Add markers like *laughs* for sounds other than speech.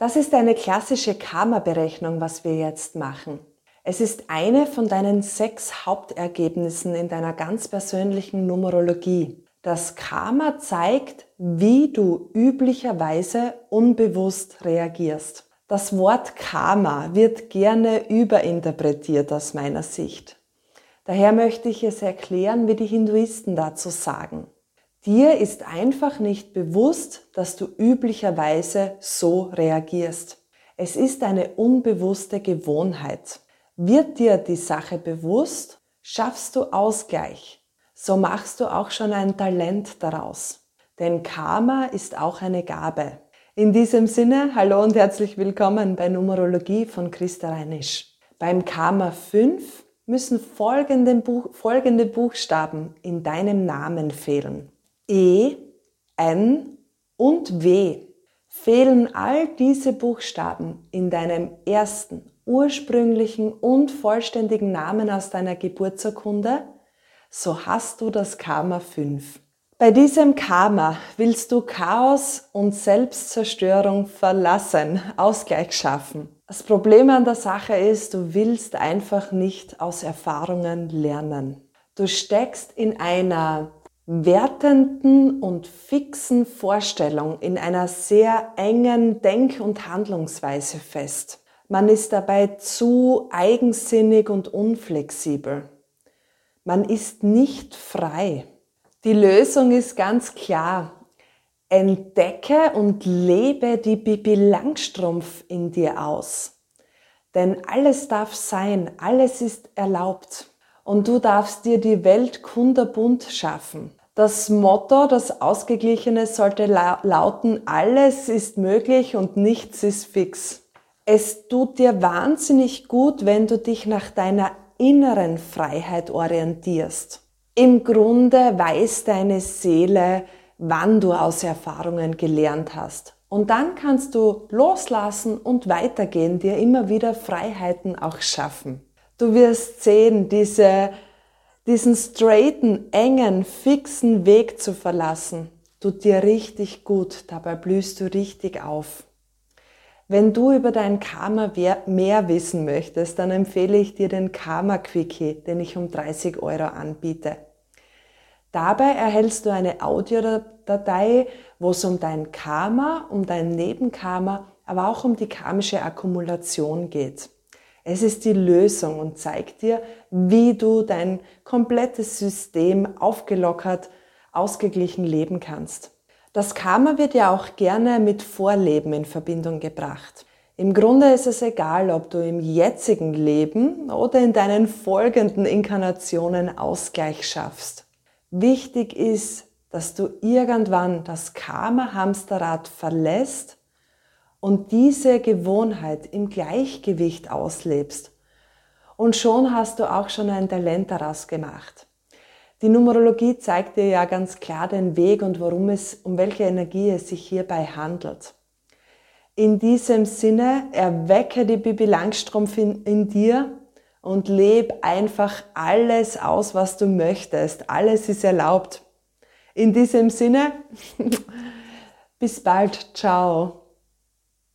Das ist eine klassische Karma-Berechnung, was wir jetzt machen. Es ist eine von deinen sechs Hauptergebnissen in deiner ganz persönlichen Numerologie. Das Karma zeigt, wie du üblicherweise unbewusst reagierst. Das Wort Karma wird gerne überinterpretiert aus meiner Sicht. Daher möchte ich es erklären, wie die Hinduisten dazu sagen. Dir ist einfach nicht bewusst, dass du üblicherweise so reagierst. Es ist eine unbewusste Gewohnheit. Wird dir die Sache bewusst, schaffst du Ausgleich. So machst du auch schon ein Talent daraus. Denn Karma ist auch eine Gabe. In diesem Sinne, hallo und herzlich willkommen bei Numerologie von Christa Reinisch. Beim Karma 5 müssen folgende, Buch, folgende Buchstaben in deinem Namen fehlen. E, N und W. Fehlen all diese Buchstaben in deinem ersten, ursprünglichen und vollständigen Namen aus deiner Geburtsurkunde, so hast du das Karma 5. Bei diesem Karma willst du Chaos und Selbstzerstörung verlassen, Ausgleich schaffen. Das Problem an der Sache ist, du willst einfach nicht aus Erfahrungen lernen. Du steckst in einer wertenden und fixen Vorstellung in einer sehr engen Denk- und Handlungsweise fest. Man ist dabei zu eigensinnig und unflexibel. Man ist nicht frei. Die Lösung ist ganz klar. Entdecke und lebe die Bibi Langstrumpf in dir aus. Denn alles darf sein, alles ist erlaubt. Und du darfst dir die Welt kunderbunt schaffen. Das Motto, das Ausgeglichene sollte lauten, alles ist möglich und nichts ist fix. Es tut dir wahnsinnig gut, wenn du dich nach deiner inneren Freiheit orientierst. Im Grunde weiß deine Seele, wann du aus Erfahrungen gelernt hast. Und dann kannst du loslassen und weitergehen, dir immer wieder Freiheiten auch schaffen. Du wirst sehen, diese diesen straighten, engen, fixen Weg zu verlassen, tut dir richtig gut, dabei blühst du richtig auf. Wenn du über dein Karma mehr wissen möchtest, dann empfehle ich dir den Karma Quickie, den ich um 30 Euro anbiete. Dabei erhältst du eine Audiodatei, wo es um dein Karma, um dein Nebenkarma, aber auch um die karmische Akkumulation geht. Es ist die Lösung und zeigt dir, wie du dein komplettes System aufgelockert, ausgeglichen leben kannst. Das Karma wird ja auch gerne mit Vorleben in Verbindung gebracht. Im Grunde ist es egal, ob du im jetzigen Leben oder in deinen folgenden Inkarnationen Ausgleich schaffst. Wichtig ist, dass du irgendwann das Karma-Hamsterrad verlässt und diese Gewohnheit im Gleichgewicht auslebst. Und schon hast du auch schon ein Talent daraus gemacht. Die Numerologie zeigt dir ja ganz klar den Weg und worum es, um welche Energie es sich hierbei handelt. In diesem Sinne erwecke die Bibi Langstrumpf in, in dir und leb einfach alles aus, was du möchtest. Alles ist erlaubt. In diesem Sinne, *laughs* bis bald. Ciao.